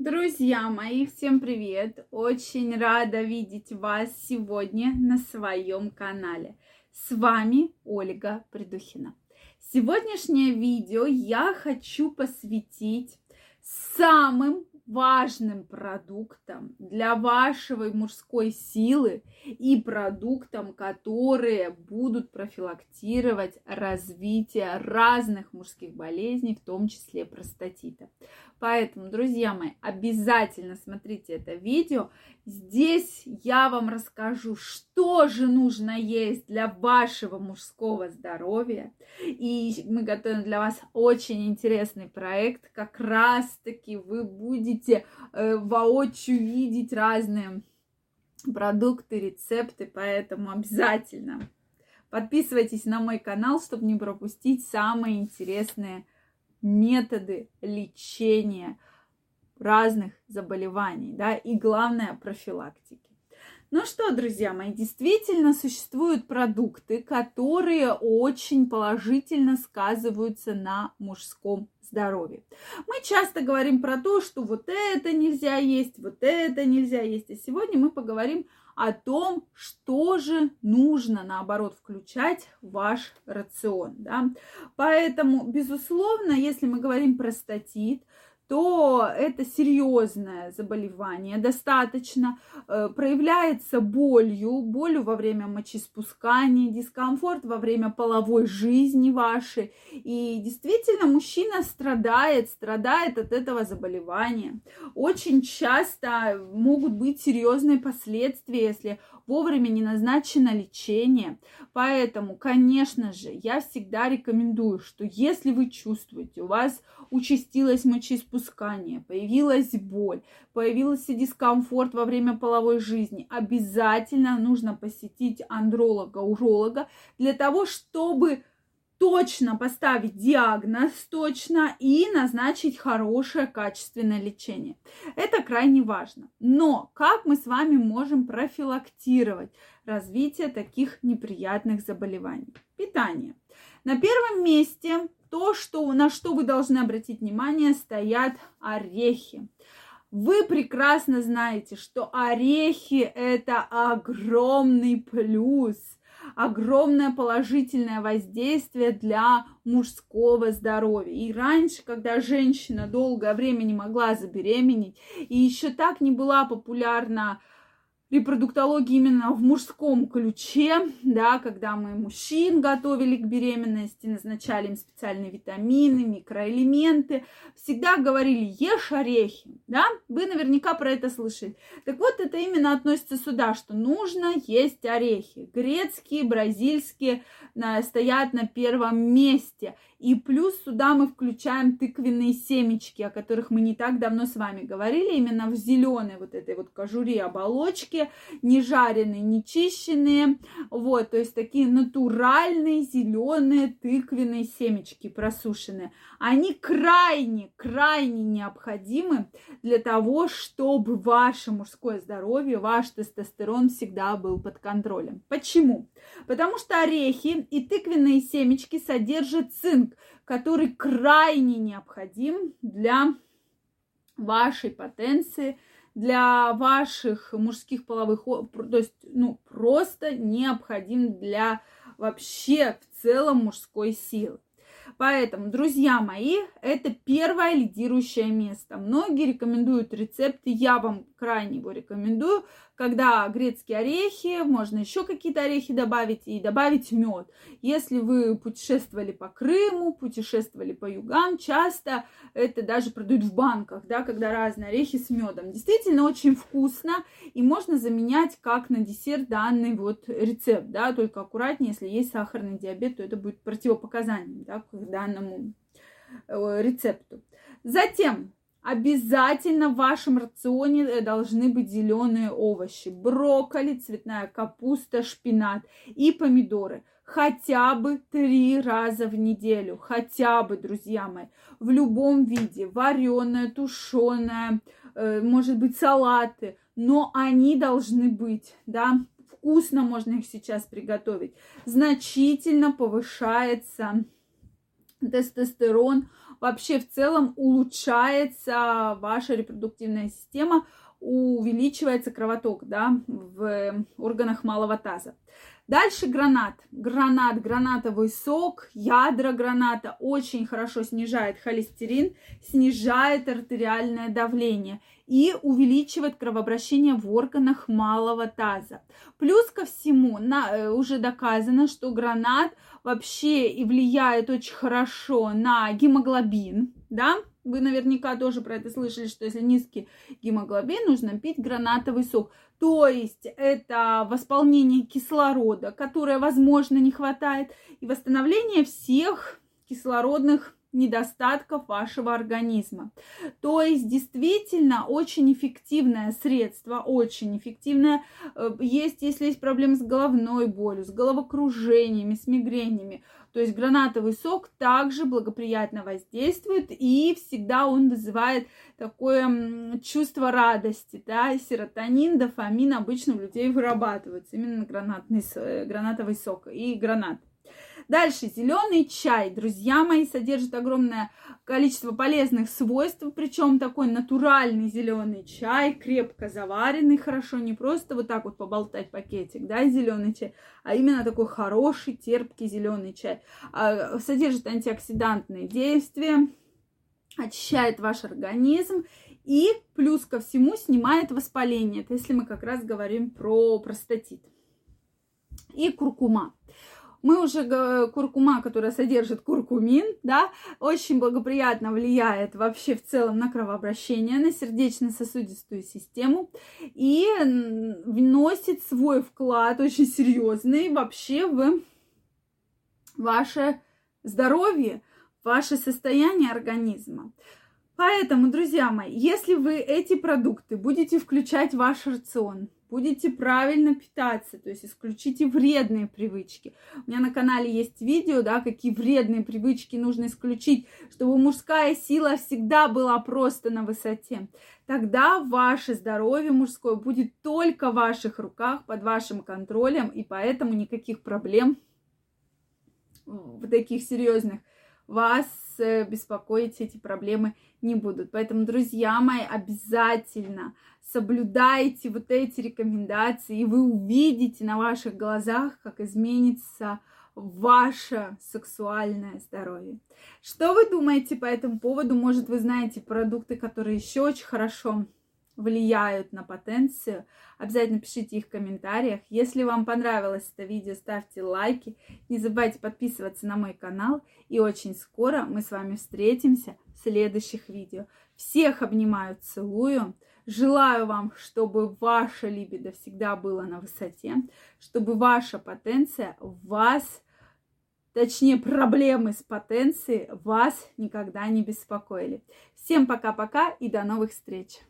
Друзья мои, всем привет! Очень рада видеть вас сегодня на своем канале. С вами Ольга Придухина. Сегодняшнее видео я хочу посвятить самым важным продуктом для вашей мужской силы и продуктом, которые будут профилактировать развитие разных мужских болезней, в том числе простатита. Поэтому, друзья мои, обязательно смотрите это видео. Здесь я вам расскажу, что же нужно есть для вашего мужского здоровья. И мы готовим для вас очень интересный проект. Как раз-таки вы будете э, воочию видеть разные продукты, рецепты, поэтому обязательно подписывайтесь на мой канал, чтобы не пропустить самые интересные методы лечения разных заболеваний, да, и главное профилактики. Ну что, друзья мои, действительно существуют продукты, которые очень положительно сказываются на мужском здоровье. Мы часто говорим про то, что вот это нельзя есть, вот это нельзя есть. А сегодня мы поговорим том, что же нужно, наоборот, включать в ваш рацион. Да? Поэтому, безусловно, если мы говорим про статит, то это серьезное заболевание, достаточно э, проявляется болью, болью во время мочеспускания, дискомфорт во время половой жизни вашей. И действительно, мужчина страдает, страдает от этого заболевания. Очень часто могут быть серьезные последствия, если вовремя не назначено лечение. Поэтому, конечно же, я всегда рекомендую, что если вы чувствуете, у вас участилось мочеиспускание, появилась боль, появился дискомфорт во время половой жизни, обязательно нужно посетить андролога, уролога для того, чтобы точно поставить диагноз точно и назначить хорошее качественное лечение. Это крайне важно. Но как мы с вами можем профилактировать развитие таких неприятных заболеваний? Питание. На первом месте то, что, на что вы должны обратить внимание, стоят орехи. Вы прекрасно знаете, что орехи это огромный плюс – огромное положительное воздействие для мужского здоровья. И раньше, когда женщина долгое время не могла забеременеть, и еще так не была популярна репродуктологии именно в мужском ключе, да, когда мы мужчин готовили к беременности, назначали им специальные витамины, микроэлементы, всегда говорили, ешь орехи, да, вы наверняка про это слышали. Так вот, это именно относится сюда, что нужно есть орехи. Грецкие, бразильские стоят на первом месте. И плюс сюда мы включаем тыквенные семечки, о которых мы не так давно с вами говорили, именно в зеленой вот этой вот кожуре оболочки, не жареные, не чищенные, вот, то есть такие натуральные зеленые тыквенные семечки просушенные. Они крайне, крайне необходимы для того, чтобы ваше мужское здоровье, ваш тестостерон всегда был под контролем. Почему? Потому что орехи и тыквенные семечки содержат цинк, который крайне необходим для вашей потенции, для ваших мужских половых, то есть, ну, просто необходим для вообще в целом мужской силы. Поэтому, друзья мои, это первое лидирующее место. Многие рекомендуют рецепты, я вам крайне его рекомендую, когда грецкие орехи, можно еще какие-то орехи добавить и добавить мед. Если вы путешествовали по Крыму, путешествовали по югам, часто это даже продают в банках, да, когда разные орехи с медом. Действительно очень вкусно и можно заменять как на десерт данный вот рецепт, да, только аккуратнее, если есть сахарный диабет, то это будет противопоказанием, да, к данному э, рецепту. Затем Обязательно в вашем рационе э, должны быть зеленые овощи. Брокколи, цветная капуста, шпинат и помидоры. Хотя бы три раза в неделю. Хотя бы, друзья мои. В любом виде. Вареное, тушеное, э, может быть, салаты. Но они должны быть, да. Вкусно можно их сейчас приготовить. Значительно повышается тестостерон вообще в целом улучшается ваша репродуктивная система, увеличивается кровоток да, в органах малого таза. Дальше гранат. Гранат, гранатовый сок, ядра граната очень хорошо снижает холестерин, снижает артериальное давление и увеличивает кровообращение в органах малого таза. Плюс ко всему, на, э, уже доказано, что гранат вообще и влияет очень хорошо на гемоглобин, да, вы наверняка тоже про это слышали, что если низкий гемоглобин, нужно пить гранатовый сок. То есть это восполнение кислорода, которое, возможно, не хватает, и восстановление всех кислородных недостатков вашего организма. То есть действительно очень эффективное средство, очень эффективное. Э, есть, если есть проблемы с головной болью, с головокружениями, с мигренями. То есть гранатовый сок также благоприятно воздействует и всегда он вызывает такое чувство радости, да, серотонин, дофамин обычно у людей вырабатываются именно гранатный, э, гранатовый сок и гранат. Дальше, зеленый чай, друзья мои, содержит огромное количество полезных свойств, причем такой натуральный зеленый чай, крепко заваренный, хорошо, не просто вот так вот поболтать пакетик, да, зеленый чай, а именно такой хороший, терпкий зеленый чай. А, содержит антиоксидантные действия, очищает ваш организм и плюс ко всему снимает воспаление. Это если мы как раз говорим про простатит. И куркума. Мы уже куркума, которая содержит куркумин, да, очень благоприятно влияет вообще в целом на кровообращение, на сердечно-сосудистую систему и вносит свой вклад очень серьезный вообще в ваше здоровье, ваше состояние организма. Поэтому, друзья мои, если вы эти продукты будете включать в ваш рацион, будете правильно питаться, то есть исключите вредные привычки. У меня на канале есть видео, да, какие вредные привычки нужно исключить, чтобы мужская сила всегда была просто на высоте. Тогда ваше здоровье мужское будет только в ваших руках, под вашим контролем, и поэтому никаких проблем в таких серьезных вас э, беспокоить эти проблемы не будут. Поэтому, друзья мои, обязательно соблюдайте вот эти рекомендации, и вы увидите на ваших глазах, как изменится ваше сексуальное здоровье. Что вы думаете по этому поводу? Может, вы знаете продукты, которые еще очень хорошо влияют на потенцию, обязательно пишите их в комментариях. Если вам понравилось это видео, ставьте лайки. Не забывайте подписываться на мой канал. И очень скоро мы с вами встретимся в следующих видео. Всех обнимаю, целую. Желаю вам, чтобы ваша либидо всегда была на высоте, чтобы ваша потенция вас, точнее проблемы с потенцией вас никогда не беспокоили. Всем пока-пока и до новых встреч!